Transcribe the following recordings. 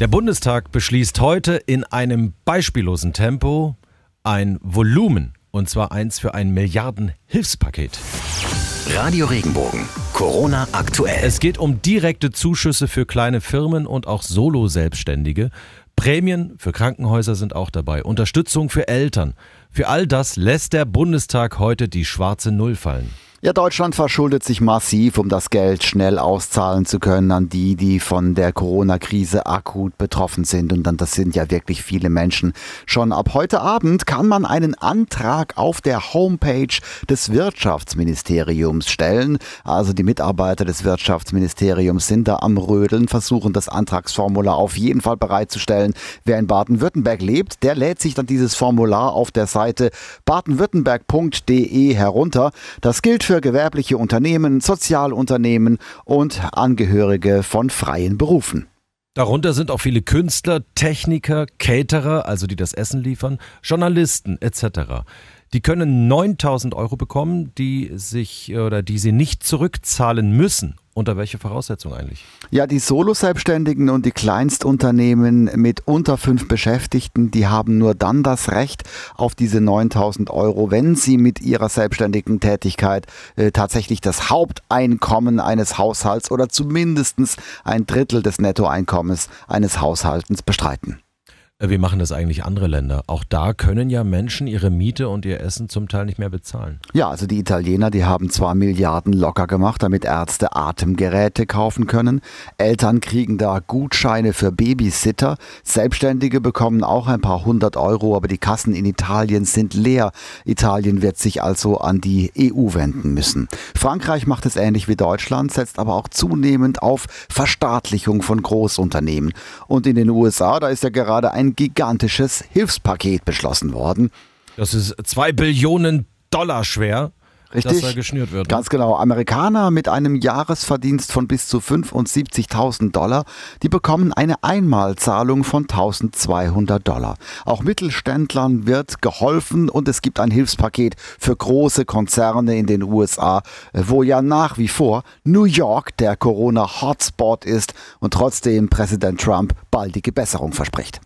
Der Bundestag beschließt heute in einem beispiellosen Tempo ein Volumen, und zwar eins für ein Milliarden-Hilfspaket. Radio Regenbogen, Corona aktuell. Es geht um direkte Zuschüsse für kleine Firmen und auch Solo-Selbstständige. Prämien für Krankenhäuser sind auch dabei. Unterstützung für Eltern. Für all das lässt der Bundestag heute die schwarze Null fallen. Ja, Deutschland verschuldet sich massiv, um das Geld schnell auszahlen zu können an die, die von der Corona-Krise akut betroffen sind. Und dann, das sind ja wirklich viele Menschen. Schon ab heute Abend kann man einen Antrag auf der Homepage des Wirtschaftsministeriums stellen. Also die Mitarbeiter des Wirtschaftsministeriums sind da am Rödeln, versuchen das Antragsformular auf jeden Fall bereitzustellen. Wer in Baden-Württemberg lebt, der lädt sich dann dieses Formular auf der Seite badenwürttemberg.de herunter. Das gilt für für gewerbliche Unternehmen, Sozialunternehmen und Angehörige von freien Berufen. Darunter sind auch viele Künstler, Techniker, Caterer, also die das Essen liefern, Journalisten etc. Die können 9000 Euro bekommen, die sich oder die sie nicht zurückzahlen müssen unter welche Voraussetzungen eigentlich? Ja, die Solo-Selbstständigen und die Kleinstunternehmen mit unter fünf Beschäftigten, die haben nur dann das Recht auf diese 9000 Euro, wenn sie mit ihrer selbstständigen Tätigkeit äh, tatsächlich das Haupteinkommen eines Haushalts oder zumindest ein Drittel des Nettoeinkommens eines Haushaltens bestreiten. Äh, wie machen das eigentlich andere Länder? Auch da können ja Menschen ihre Miete und ihr Essen zum Teil nicht mehr bezahlen. Ja, also die Italiener, die haben zwar Milliarden locker gemacht, damit Ärzte Atemgeräte kaufen können. Eltern kriegen da Gutscheine für Babysitter. Selbstständige bekommen auch ein paar hundert Euro, aber die Kassen in Italien sind leer. Italien wird sich also an die EU wenden müssen. Frankreich macht es ähnlich wie Deutschland, setzt aber auch zunehmend auf Verstaatlichung von Großunternehmen. Und in den USA, da ist ja gerade ein gigantisches Hilfspaket beschlossen worden. Das ist zwei Billionen Dollar schwer. Richtig. Dass er geschnürt wird. Ganz genau. Amerikaner mit einem Jahresverdienst von bis zu 75.000 Dollar, die bekommen eine Einmalzahlung von 1.200 Dollar. Auch Mittelständlern wird geholfen und es gibt ein Hilfspaket für große Konzerne in den USA, wo ja nach wie vor New York der Corona-Hotspot ist und trotzdem Präsident Trump baldige Besserung verspricht.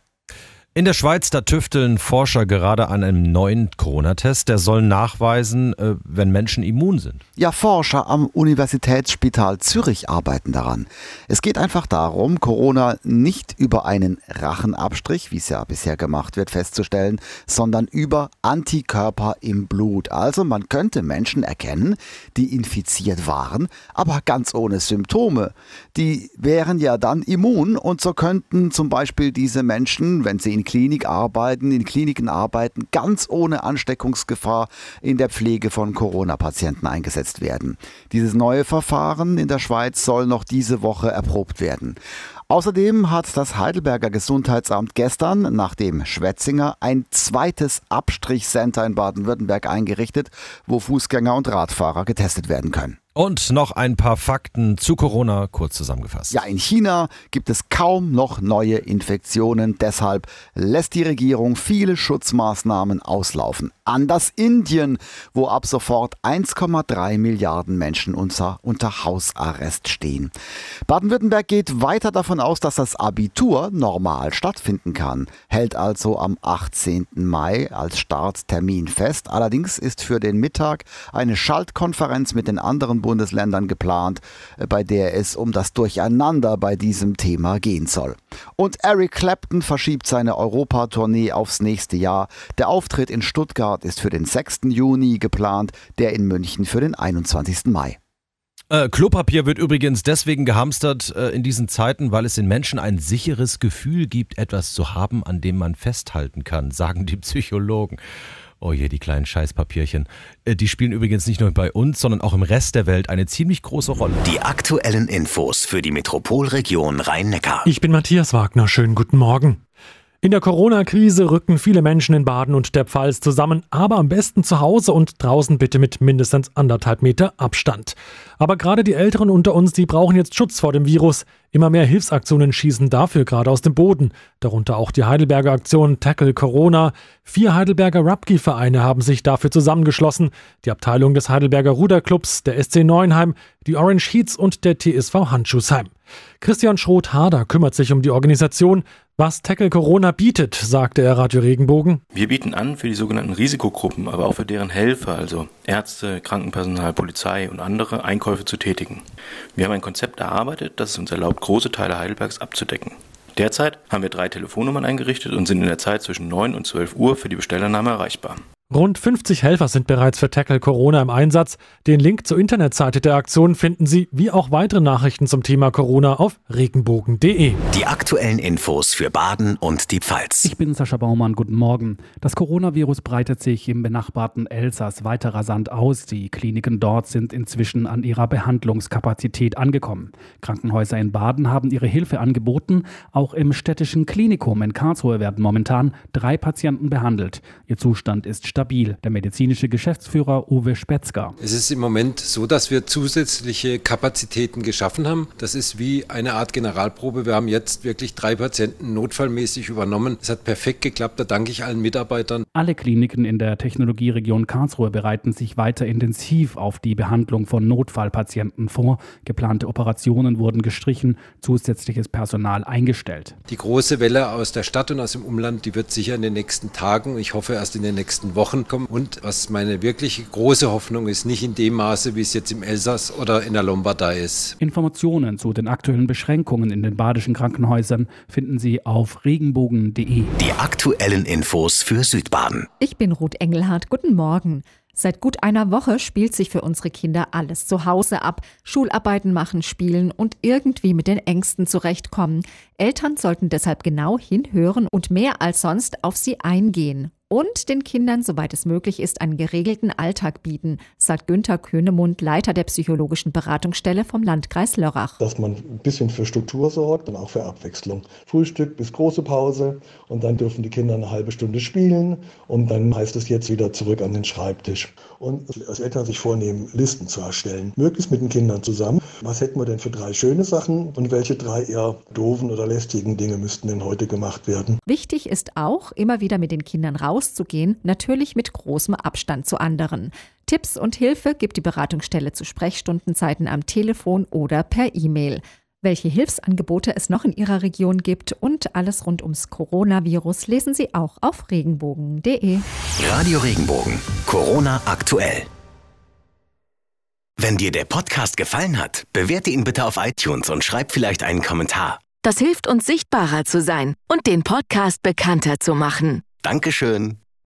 In der Schweiz, da tüfteln Forscher gerade an einem neuen Corona-Test. Der soll nachweisen, äh, wenn Menschen immun sind. Ja, Forscher am Universitätsspital Zürich arbeiten daran. Es geht einfach darum, Corona nicht über einen Rachenabstrich, wie es ja bisher gemacht wird, festzustellen, sondern über Antikörper im Blut. Also man könnte Menschen erkennen, die infiziert waren, aber ganz ohne Symptome. Die wären ja dann immun und so könnten zum Beispiel diese Menschen, wenn sie in Klinik arbeiten, in Kliniken arbeiten, ganz ohne Ansteckungsgefahr in der Pflege von Corona-Patienten eingesetzt werden. Dieses neue Verfahren in der Schweiz soll noch diese Woche erprobt werden. Außerdem hat das Heidelberger Gesundheitsamt gestern nach dem Schwetzinger ein zweites Abstrichcenter in Baden-Württemberg eingerichtet, wo Fußgänger und Radfahrer getestet werden können. Und noch ein paar Fakten zu Corona kurz zusammengefasst. Ja, in China gibt es kaum noch neue Infektionen. Deshalb lässt die Regierung viele Schutzmaßnahmen auslaufen. Anders Indien, wo ab sofort 1,3 Milliarden Menschen unter, unter Hausarrest stehen. Baden-Württemberg geht weiter davon aus, dass das Abitur normal stattfinden kann, hält also am 18. Mai als Starttermin fest. Allerdings ist für den Mittag eine Schaltkonferenz mit den anderen Bundesländern geplant, äh, bei der es um das Durcheinander bei diesem Thema gehen soll. Und Eric Clapton verschiebt seine Europatournee aufs nächste Jahr. Der Auftritt in Stuttgart ist für den 6. Juni geplant, der in München für den 21. Mai. Äh, Klopapier wird übrigens deswegen gehamstert äh, in diesen Zeiten, weil es den Menschen ein sicheres Gefühl gibt, etwas zu haben, an dem man festhalten kann, sagen die Psychologen. Oh je, die kleinen Scheißpapierchen. Äh, die spielen übrigens nicht nur bei uns, sondern auch im Rest der Welt eine ziemlich große Rolle. Die aktuellen Infos für die Metropolregion Rhein-Neckar. Ich bin Matthias Wagner. Schönen guten Morgen. In der Corona-Krise rücken viele Menschen in Baden und der Pfalz zusammen, aber am besten zu Hause und draußen bitte mit mindestens anderthalb Meter Abstand. Aber gerade die Älteren unter uns, die brauchen jetzt Schutz vor dem Virus. Immer mehr Hilfsaktionen schießen dafür gerade aus dem Boden. Darunter auch die Heidelberger Aktion Tackle Corona. Vier Heidelberger Rugby-Vereine haben sich dafür zusammengeschlossen. Die Abteilung des Heidelberger Ruderclubs, der SC Neuenheim, die Orange Heats und der TSV Handschuhsheim. Christian Schroth-Harder kümmert sich um die Organisation. Was Tackle Corona bietet, sagte er Radio Regenbogen. Wir bieten an für die sogenannten Risikogruppen, aber auch für deren Helfer, also Ärzte, Krankenpersonal, Polizei und andere, Einkäufe zu tätigen. Wir haben ein Konzept erarbeitet, das es uns erlaubt, große Teile Heidelbergs abzudecken. Derzeit haben wir drei Telefonnummern eingerichtet und sind in der Zeit zwischen 9 und 12 Uhr für die Bestellernahme erreichbar. Rund 50 Helfer sind bereits für Tackle Corona im Einsatz. Den Link zur Internetseite der Aktion finden Sie wie auch weitere Nachrichten zum Thema Corona auf regenbogen.de. Die aktuellen Infos für Baden und die Pfalz. Ich bin Sascha Baumann, guten Morgen. Das Coronavirus breitet sich im benachbarten Elsass weiter rasant aus. Die Kliniken dort sind inzwischen an ihrer Behandlungskapazität angekommen. Krankenhäuser in Baden haben ihre Hilfe angeboten. Auch im städtischen Klinikum in Karlsruhe werden momentan drei Patienten behandelt. Ihr Zustand ist stabil. Der medizinische Geschäftsführer Uwe Spetzger. Es ist im Moment so, dass wir zusätzliche Kapazitäten geschaffen haben. Das ist wie eine Art Generalprobe. Wir haben jetzt wirklich drei Patienten notfallmäßig übernommen. Es hat perfekt geklappt. Da danke ich allen Mitarbeitern. Alle Kliniken in der Technologieregion Karlsruhe bereiten sich weiter intensiv auf die Behandlung von Notfallpatienten vor. Geplante Operationen wurden gestrichen, zusätzliches Personal eingestellt. Die große Welle aus der Stadt und aus dem Umland, die wird sicher in den nächsten Tagen, ich hoffe erst in den nächsten Wochen, Wochen kommen. Und was meine wirklich große Hoffnung ist, nicht in dem Maße, wie es jetzt im Elsass oder in der Lombardei ist. Informationen zu den aktuellen Beschränkungen in den badischen Krankenhäusern finden Sie auf regenbogen.de. Die aktuellen Infos für Südbaden. Ich bin Ruth Engelhardt. Guten Morgen. Seit gut einer Woche spielt sich für unsere Kinder alles zu Hause ab. Schularbeiten machen, spielen und irgendwie mit den Ängsten zurechtkommen. Eltern sollten deshalb genau hinhören und mehr als sonst auf sie eingehen und den Kindern, soweit es möglich ist, einen geregelten Alltag bieten, sagt Günther Köhnemund, Leiter der psychologischen Beratungsstelle vom Landkreis Lörrach. Dass man ein bisschen für Struktur sorgt und auch für Abwechslung. Frühstück bis große Pause und dann dürfen die Kinder eine halbe Stunde spielen und dann heißt es jetzt wieder zurück an den Schreibtisch. Und als Eltern sich vornehmen, Listen zu erstellen, möglichst mit den Kindern zusammen. Was hätten wir denn für drei schöne Sachen und welche drei eher doofen oder lästigen Dinge müssten denn heute gemacht werden? Wichtig ist auch, immer wieder mit den Kindern raus rauszugehen, natürlich mit großem Abstand zu anderen. Tipps und Hilfe gibt die Beratungsstelle zu Sprechstundenzeiten am Telefon oder per E-Mail. Welche Hilfsangebote es noch in Ihrer Region gibt und alles rund ums Coronavirus lesen Sie auch auf regenbogen.de. Radio Regenbogen, Corona aktuell. Wenn dir der Podcast gefallen hat, bewerte ihn bitte auf iTunes und schreib vielleicht einen Kommentar. Das hilft uns sichtbarer zu sein und den Podcast bekannter zu machen. Dankeschön.